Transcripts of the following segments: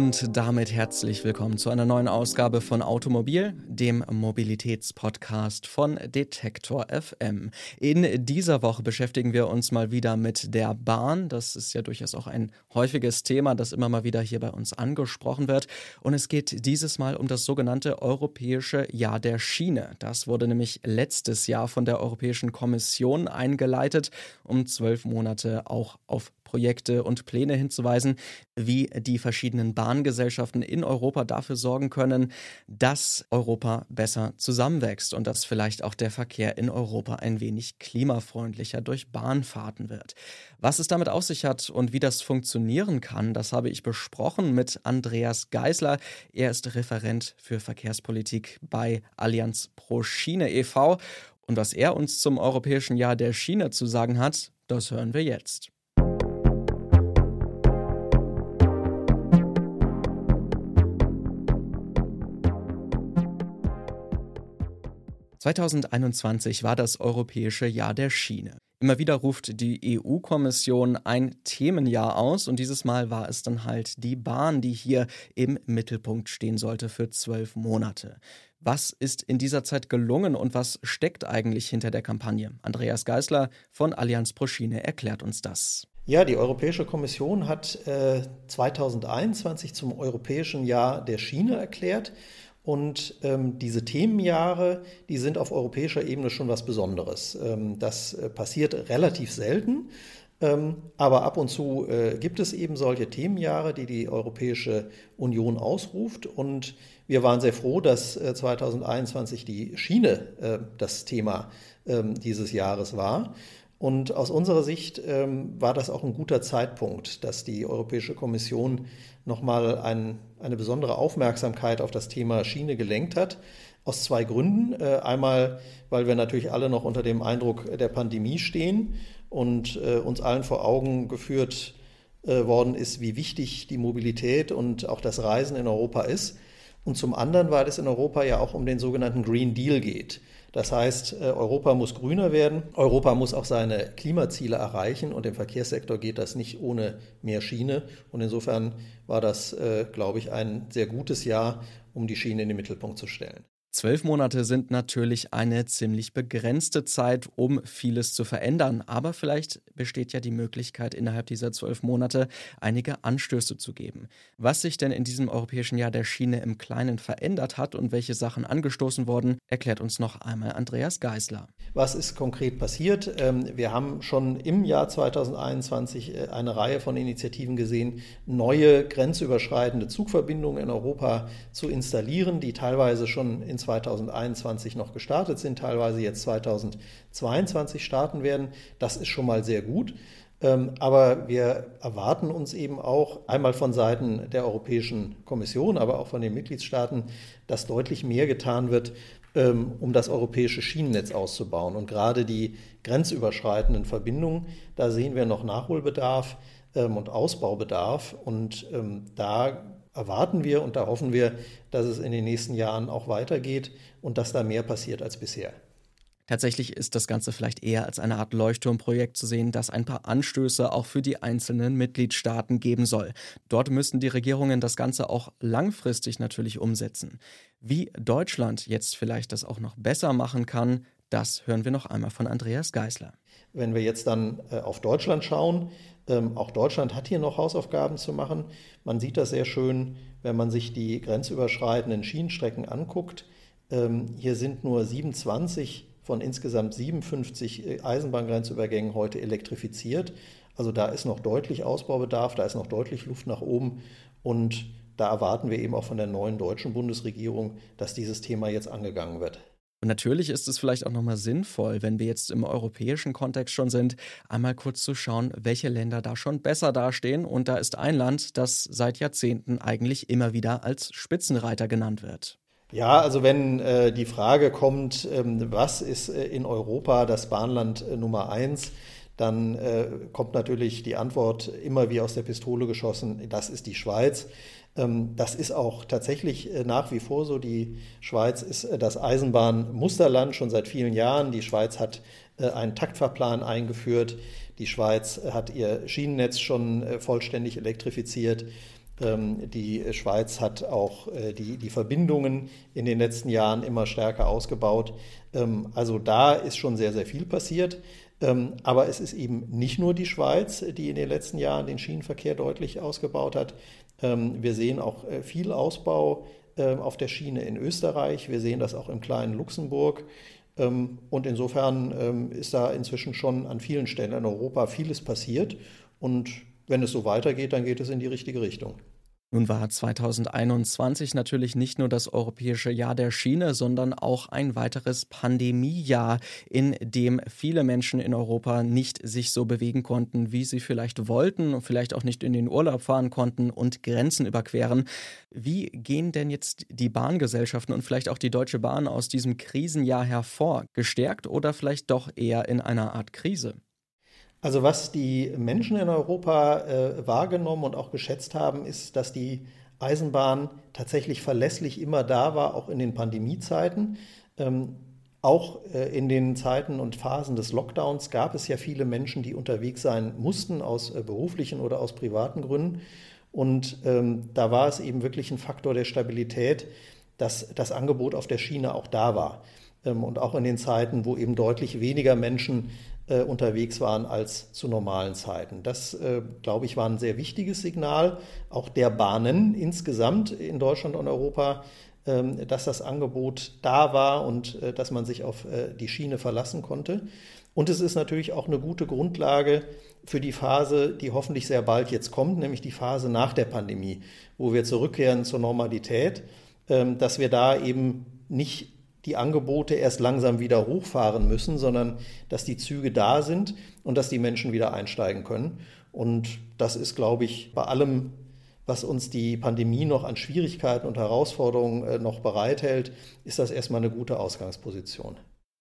Und damit herzlich willkommen zu einer neuen Ausgabe von Automobil, dem Mobilitätspodcast von Detektor FM. In dieser Woche beschäftigen wir uns mal wieder mit der Bahn. Das ist ja durchaus auch ein häufiges Thema, das immer mal wieder hier bei uns angesprochen wird. Und es geht dieses Mal um das sogenannte Europäische Jahr der Schiene. Das wurde nämlich letztes Jahr von der Europäischen Kommission eingeleitet, um zwölf Monate auch auf Projekte und Pläne hinzuweisen, wie die verschiedenen Bahngesellschaften in Europa dafür sorgen können, dass Europa besser zusammenwächst und dass vielleicht auch der Verkehr in Europa ein wenig klimafreundlicher durch Bahnfahrten wird. Was es damit auf sich hat und wie das funktionieren kann, das habe ich besprochen mit Andreas Geisler. Er ist Referent für Verkehrspolitik bei Allianz Pro Schiene e.V. Und was er uns zum Europäischen Jahr der Schiene zu sagen hat, das hören wir jetzt. 2021 war das Europäische Jahr der Schiene. Immer wieder ruft die EU-Kommission ein Themenjahr aus und dieses Mal war es dann halt die Bahn, die hier im Mittelpunkt stehen sollte für zwölf Monate. Was ist in dieser Zeit gelungen und was steckt eigentlich hinter der Kampagne? Andreas Geisler von Allianz Pro Schiene erklärt uns das. Ja, die Europäische Kommission hat äh, 2021 zum Europäischen Jahr der Schiene erklärt und ähm, diese Themenjahre, die sind auf europäischer Ebene schon was Besonderes. Ähm, das äh, passiert relativ selten, ähm, aber ab und zu äh, gibt es eben solche Themenjahre, die die Europäische Union ausruft. Und wir waren sehr froh, dass äh, 2021 die Schiene äh, das Thema ähm, dieses Jahres war. Und aus unserer Sicht ähm, war das auch ein guter Zeitpunkt, dass die Europäische Kommission nochmal ein, eine besondere Aufmerksamkeit auf das Thema Schiene gelenkt hat. Aus zwei Gründen. Äh, einmal, weil wir natürlich alle noch unter dem Eindruck der Pandemie stehen und äh, uns allen vor Augen geführt äh, worden ist, wie wichtig die Mobilität und auch das Reisen in Europa ist. Und zum anderen, weil es in Europa ja auch um den sogenannten Green Deal geht. Das heißt, äh, Europa muss grüner werden, Europa muss auch seine Klimaziele erreichen und im Verkehrssektor geht das nicht ohne mehr Schiene. Und insofern war das, äh, glaube ich, ein sehr gutes Jahr, um die Schiene in den Mittelpunkt zu stellen. Zwölf Monate sind natürlich eine ziemlich begrenzte Zeit, um vieles zu verändern. Aber vielleicht besteht ja die Möglichkeit, innerhalb dieser zwölf Monate einige Anstöße zu geben. Was sich denn in diesem europäischen Jahr der Schiene im Kleinen verändert hat und welche Sachen angestoßen wurden, erklärt uns noch einmal Andreas Geisler. Was ist konkret passiert? Ähm, wir haben schon im Jahr 2021 äh, eine Reihe von Initiativen gesehen, neue grenzüberschreitende Zugverbindungen in Europa zu installieren, die teilweise schon in 2021 noch gestartet sind, teilweise jetzt 2022 starten werden. Das ist schon mal sehr gut. Ähm, aber wir erwarten uns eben auch einmal von Seiten der Europäischen Kommission, aber auch von den Mitgliedstaaten, dass deutlich mehr getan wird, ähm, um das europäische Schienennetz auszubauen. Und gerade die grenzüberschreitenden Verbindungen, da sehen wir noch Nachholbedarf ähm, und Ausbaubedarf. Und da erwarten wir und da hoffen wir, dass es in den nächsten Jahren auch weitergeht und dass da mehr passiert als bisher. Tatsächlich ist das Ganze vielleicht eher als eine Art Leuchtturmprojekt zu sehen, das ein paar Anstöße auch für die einzelnen Mitgliedstaaten geben soll. Dort müssen die Regierungen das Ganze auch langfristig natürlich umsetzen. Wie Deutschland jetzt vielleicht das auch noch besser machen kann, das hören wir noch einmal von Andreas Geisler. Wenn wir jetzt dann äh, auf Deutschland schauen, ähm, auch Deutschland hat hier noch Hausaufgaben zu machen. Man sieht das sehr schön, wenn man sich die grenzüberschreitenden Schienenstrecken anguckt. Ähm, hier sind nur 27 von insgesamt 57 äh, Eisenbahngrenzübergängen heute elektrifiziert. Also da ist noch deutlich Ausbaubedarf, da ist noch deutlich Luft nach oben und da erwarten wir eben auch von der neuen deutschen Bundesregierung, dass dieses Thema jetzt angegangen wird. Und natürlich ist es vielleicht auch nochmal sinnvoll, wenn wir jetzt im europäischen Kontext schon sind, einmal kurz zu schauen, welche Länder da schon besser dastehen. Und da ist ein Land, das seit Jahrzehnten eigentlich immer wieder als Spitzenreiter genannt wird. Ja, also wenn äh, die Frage kommt, ähm, was ist äh, in Europa das Bahnland äh, Nummer eins, dann äh, kommt natürlich die Antwort immer wie aus der Pistole geschossen, das ist die Schweiz. Ähm, das ist auch tatsächlich äh, nach wie vor so. Die Schweiz ist äh, das Eisenbahnmusterland schon seit vielen Jahren. Die Schweiz hat äh, einen Taktfahrplan eingeführt. Die Schweiz hat ihr Schienennetz schon vollständig elektrifiziert. Ähm, die Schweiz hat auch die, die Verbindungen in den letzten Jahren immer stärker ausgebaut. Ähm, also da ist schon sehr, sehr viel passiert. Ähm, aber es ist eben nicht nur die Schweiz, die in den letzten Jahren den Schienenverkehr deutlich ausgebaut hat. Wir sehen auch äh, viel Ausbau auf der Schiene in Österreich. Wir sehen das auch im kleinen Luxemburg. Und insofern ist da inzwischen schon an vielen Stellen in Europa vieles passiert. Und wenn es so weitergeht, dann geht es in die richtige Richtung. Nun war 2021 natürlich nicht nur das europäische Jahr der Schiene, sondern auch ein weiteres Pandemiejahr, in dem viele Menschen in Europa nicht sich so bewegen konnten, wie sie vielleicht wollten und vielleicht auch nicht in den Urlaub fahren konnten und Grenzen überqueren. Wie gehen denn jetzt die Bahngesellschaften und vielleicht auch die Deutsche Bahn aus diesem Krisenjahr hervor? Gestärkt oder vielleicht doch eher in einer Art Krise? Also was die Menschen in Europa äh, wahrgenommen und auch geschätzt haben, ist, dass die Eisenbahn tatsächlich verlässlich immer da war, auch in den Pandemiezeiten. Ähm, auch äh, in den Zeiten und Phasen des Lockdowns gab es ja viele Menschen, die unterwegs sein mussten, aus äh, beruflichen oder aus privaten Gründen. Und ähm, da war es eben wirklich ein Faktor der Stabilität, dass das Angebot auf der Schiene auch da war. Ähm, und auch in den Zeiten, wo eben deutlich weniger Menschen äh, unterwegs waren als zu normalen Zeiten. Das, äh, glaube ich, war ein sehr wichtiges Signal, auch der Bahnen insgesamt in Deutschland und Europa, ähm, dass das Angebot da war und äh, dass man sich auf die Schiene verlassen konnte. Und es ist natürlich auch eine gute Grundlage für die Phase, die hoffentlich sehr bald jetzt kommt, nämlich die Phase nach der Pandemie, wo wir zurückkehren zur Normalität, ähm, dass wir da eben nicht die Angebote erst langsam wieder hochfahren müssen, sondern dass die Züge da sind und dass die Menschen wieder einsteigen können. Und das ist, glaube ich, bei allem, was uns die Pandemie noch an Schwierigkeiten und Herausforderungen äh, noch bereithält, ist das erstmal eine gute Ausgangsposition.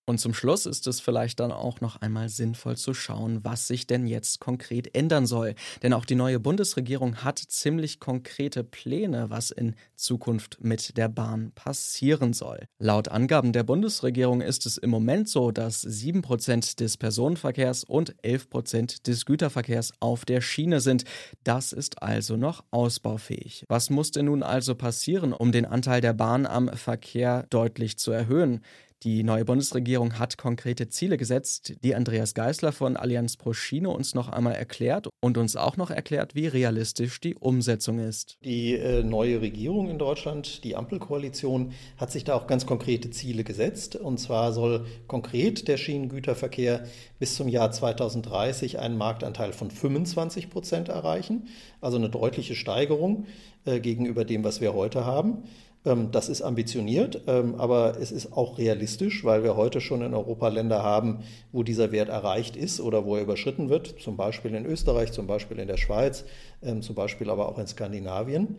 Und zum Schluss ist es vielleicht dann auch noch einmal sinnvoll zu schauen, was sich denn jetzt konkret ändern soll. Denn auch die neue Bundesregierung hat ziemlich konkrete Pläne, was in Zukunft mit der Bahn passieren soll. Laut Angaben der Bundesregierung ist es im Moment so, dass 7% des Personenverkehrs und 11% des Güterverkehrs auf der Schiene sind. Das ist also noch ausbaufähig. Was muss denn nun also passieren, um den Anteil der Bahn am Verkehr deutlich zu erhöhen? Die neue Bundesregierung hat konkrete Ziele gesetzt, die Andreas Geisler von Allianz Pro Schiene uns noch einmal erklärt und uns auch noch erklärt, wie realistisch die Umsetzung ist. Die äh, neue Regierung in Deutschland, die Ampelkoalition, hat sich da auch ganz konkrete Ziele gesetzt. Und zwar soll konkret der Schienengüterverkehr bis zum Jahr 2030 einen Marktanteil von 25 Prozent erreichen, also eine deutliche Steigerung äh, gegenüber dem, was wir heute haben. Ähm, das ist ambitioniert, ähm, aber es ist auch realistisch, weil wir heute schon in Europa Länder haben, wo dieser Wert erreicht ist oder wo er überschritten wird, zum Beispiel in Österreich, zum Beispiel in der Schweiz, ähm, zum Beispiel aber auch in Skandinavien.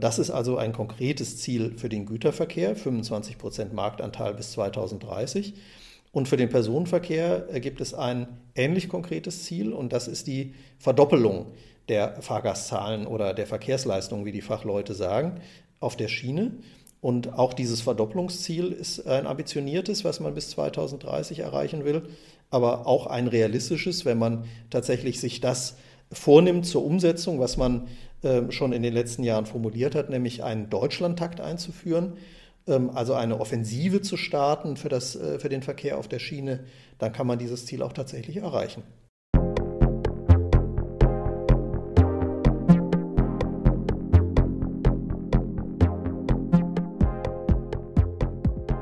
Das ist also ein konkretes Ziel für den Güterverkehr, 25 Prozent Marktanteil bis 2030. Und für den Personenverkehr äh, gibt es ein ähnlich konkretes Ziel und das ist die Verdoppelung der Fahrgastzahlen oder der Verkehrsleistung, wie die Fachleute sagen, auf der Schiene. Und auch dieses Verdopplungsziel ist ein ambitioniertes, was man bis 2030 erreichen will, aber auch ein realistisches, wenn man tatsächlich sich das vornimmt zur Umsetzung, was man äh, schon in den letzten Jahren formuliert hat, nämlich einen Deutschlandtakt einzuführen, ähm, also eine Offensive zu starten für, das, äh, für den Verkehr auf der Schiene, dann kann man dieses Ziel auch tatsächlich erreichen.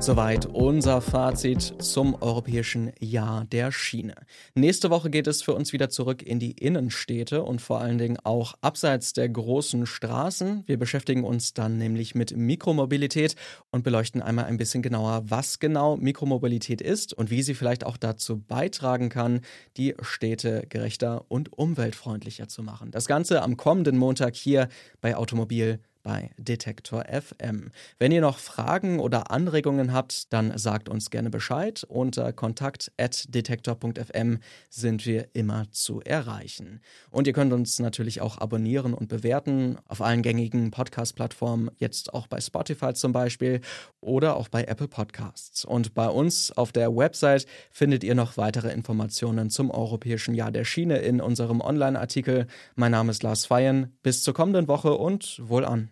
Soweit unser Fazit zum europäischen Jahr der Schiene. Nächste Woche geht es für uns wieder zurück in die Innenstädte und vor allen Dingen auch abseits der großen Straßen. Wir beschäftigen uns dann nämlich mit Mikromobilität und beleuchten einmal ein bisschen genauer, was genau Mikromobilität ist und wie sie vielleicht auch dazu beitragen kann, die Städte gerechter und umweltfreundlicher zu machen. Das Ganze am kommenden Montag hier bei Automobil bei Detektor FM. Wenn ihr noch Fragen oder Anregungen habt, dann sagt uns gerne Bescheid. Unter kontakt.detektor.fm sind wir immer zu erreichen. Und ihr könnt uns natürlich auch abonnieren und bewerten auf allen gängigen Podcast-Plattformen, jetzt auch bei Spotify zum Beispiel oder auch bei Apple Podcasts. Und bei uns auf der Website findet ihr noch weitere Informationen zum Europäischen Jahr der Schiene in unserem Online-Artikel. Mein Name ist Lars Feyen. Bis zur kommenden Woche und wohlan.